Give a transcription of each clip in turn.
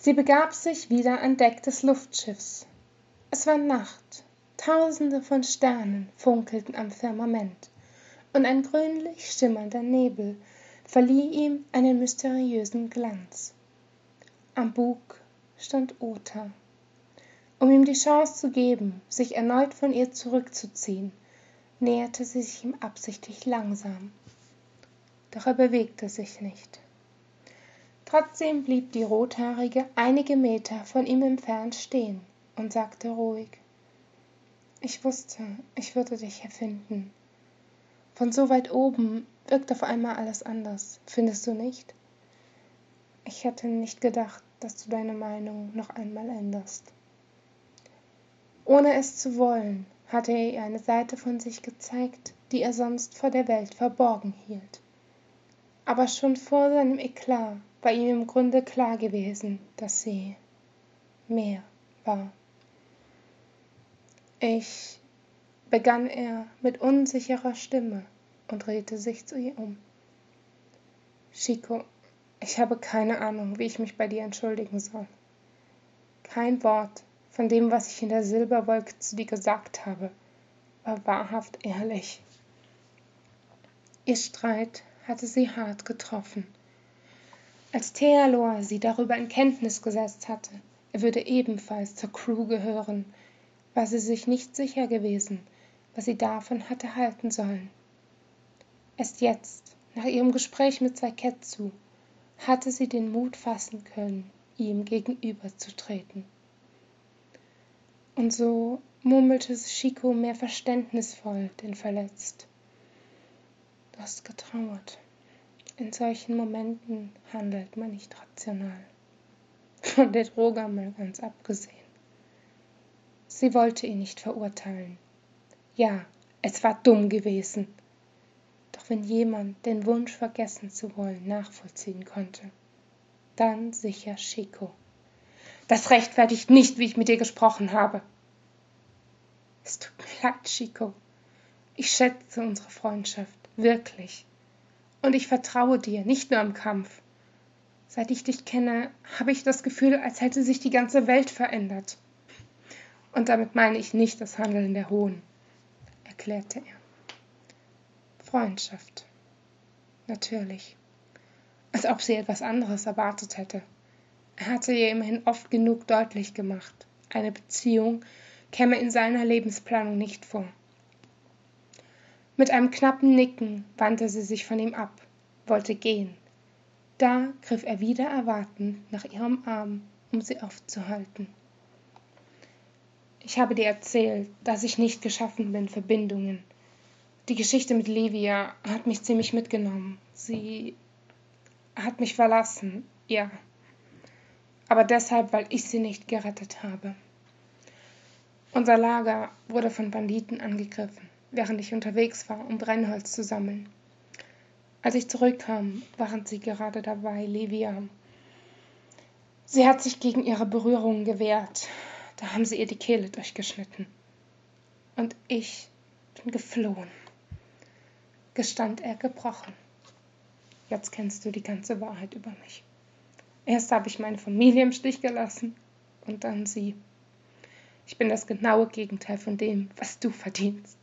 sie begab sich wieder an deck des luftschiffs es war nacht tausende von sternen funkelten am firmament und ein grünlich schimmernder nebel verlieh ihm einen mysteriösen glanz am bug stand Ota. Um ihm die Chance zu geben, sich erneut von ihr zurückzuziehen, näherte sie sich ihm absichtlich langsam. Doch er bewegte sich nicht. Trotzdem blieb die Rothaarige einige Meter von ihm entfernt stehen und sagte ruhig, ich wusste, ich würde dich erfinden. Von so weit oben wirkt auf einmal alles anders, findest du nicht? Ich hätte nicht gedacht, dass du deine Meinung noch einmal änderst. Ohne es zu wollen, hatte er ihr eine Seite von sich gezeigt, die er sonst vor der Welt verborgen hielt. Aber schon vor seinem Eklat war ihm im Grunde klar gewesen, dass sie mehr war. Ich, begann er mit unsicherer Stimme und drehte sich zu ihr um. Chico, ich habe keine Ahnung, wie ich mich bei dir entschuldigen soll. Kein Wort von dem, was ich in der Silberwolke zu dir gesagt habe, war wahrhaft ehrlich. Ihr Streit hatte sie hart getroffen. Als Thealor sie darüber in Kenntnis gesetzt hatte, er würde ebenfalls zur Crew gehören, war sie sich nicht sicher gewesen, was sie davon hatte halten sollen. Erst jetzt, nach ihrem Gespräch mit Saiketsu, hatte sie den Mut fassen können, ihm gegenüberzutreten. Und so murmelte Chico mehr verständnisvoll denn verletzt. Du hast getrauert. In solchen Momenten handelt man nicht rational. Von der Droge mal ganz abgesehen. Sie wollte ihn nicht verurteilen. Ja, es war dumm gewesen, wenn jemand den Wunsch vergessen zu wollen nachvollziehen konnte. Dann sicher Chico. Das rechtfertigt nicht, wie ich mit dir gesprochen habe. Es tut mir leid, Chico. Ich schätze unsere Freundschaft, wirklich. Und ich vertraue dir, nicht nur im Kampf. Seit ich dich kenne, habe ich das Gefühl, als hätte sich die ganze Welt verändert. Und damit meine ich nicht das Handeln der Hohen, erklärte er. Freundschaft. Natürlich. Als ob sie etwas anderes erwartet hätte. Er hatte ihr immerhin oft genug deutlich gemacht, eine Beziehung käme in seiner Lebensplanung nicht vor. Mit einem knappen Nicken wandte sie sich von ihm ab, wollte gehen. Da griff er wieder erwartend nach ihrem Arm, um sie aufzuhalten. Ich habe dir erzählt, dass ich nicht geschaffen bin für Bindungen, die Geschichte mit Livia hat mich ziemlich mitgenommen. Sie hat mich verlassen, ja. Aber deshalb, weil ich sie nicht gerettet habe. Unser Lager wurde von Banditen angegriffen, während ich unterwegs war, um Brennholz zu sammeln. Als ich zurückkam, waren sie gerade dabei, Livia. Sie hat sich gegen ihre Berührungen gewehrt. Da haben sie ihr die Kehle durchgeschnitten. Und ich bin geflohen gestand er gebrochen. Jetzt kennst du die ganze Wahrheit über mich. Erst habe ich meine Familie im Stich gelassen und dann sie. Ich bin das genaue Gegenteil von dem, was du verdienst.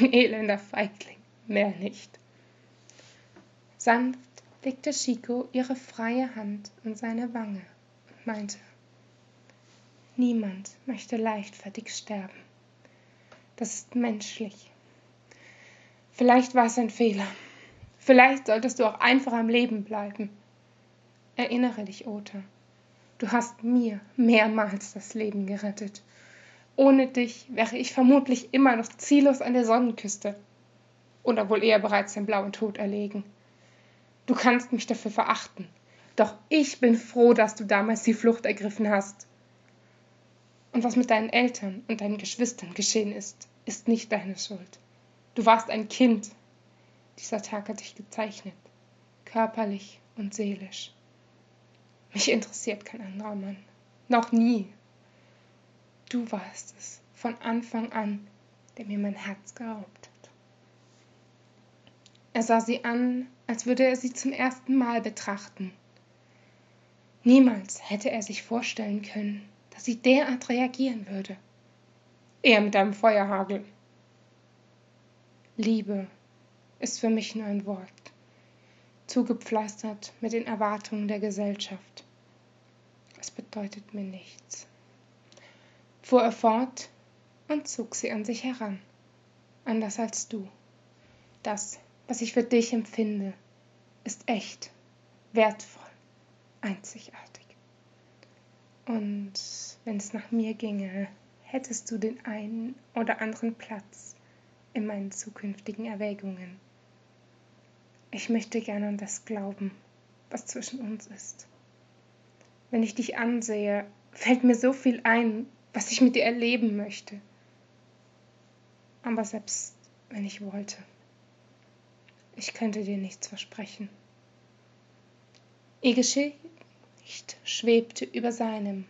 Ein elender Feigling, mehr nicht. Sanft legte Chico ihre freie Hand an seine Wange und meinte, Niemand möchte leichtfertig sterben. Das ist menschlich. Vielleicht war es ein Fehler. Vielleicht solltest du auch einfach am Leben bleiben. Erinnere dich, Ota. Du hast mir mehrmals das Leben gerettet. Ohne dich wäre ich vermutlich immer noch ziellos an der Sonnenküste. Oder wohl eher bereits den blauen Tod erlegen. Du kannst mich dafür verachten. Doch ich bin froh, dass du damals die Flucht ergriffen hast. Und was mit deinen Eltern und deinen Geschwistern geschehen ist, ist nicht deine Schuld. Du warst ein Kind. Dieser Tag hat dich gezeichnet, körperlich und seelisch. Mich interessiert kein anderer Mann. Noch nie. Du warst es von Anfang an, der mir mein Herz geraubt hat. Er sah sie an, als würde er sie zum ersten Mal betrachten. Niemals hätte er sich vorstellen können, dass sie derart reagieren würde. Eher mit einem Feuerhagel. Liebe ist für mich nur ein Wort, zugepflastert mit den Erwartungen der Gesellschaft. Es bedeutet mir nichts. Fuhr er fort und zog sie an sich heran, anders als du. Das, was ich für dich empfinde, ist echt, wertvoll, einzigartig. Und wenn es nach mir ginge, hättest du den einen oder anderen Platz in meinen zukünftigen Erwägungen. Ich möchte gerne an das glauben, was zwischen uns ist. Wenn ich dich ansehe, fällt mir so viel ein, was ich mit dir erleben möchte. Aber selbst wenn ich wollte, ich könnte dir nichts versprechen. Ihr Gesicht schwebte über seinem,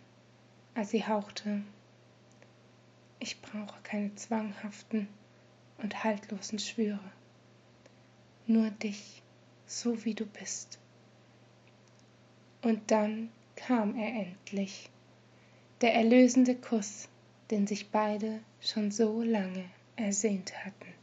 als sie hauchte. Ich brauche keine zwanghaften und haltlosen Schwüre. Nur dich, so wie du bist. Und dann kam er endlich, der erlösende Kuss, den sich beide schon so lange ersehnt hatten.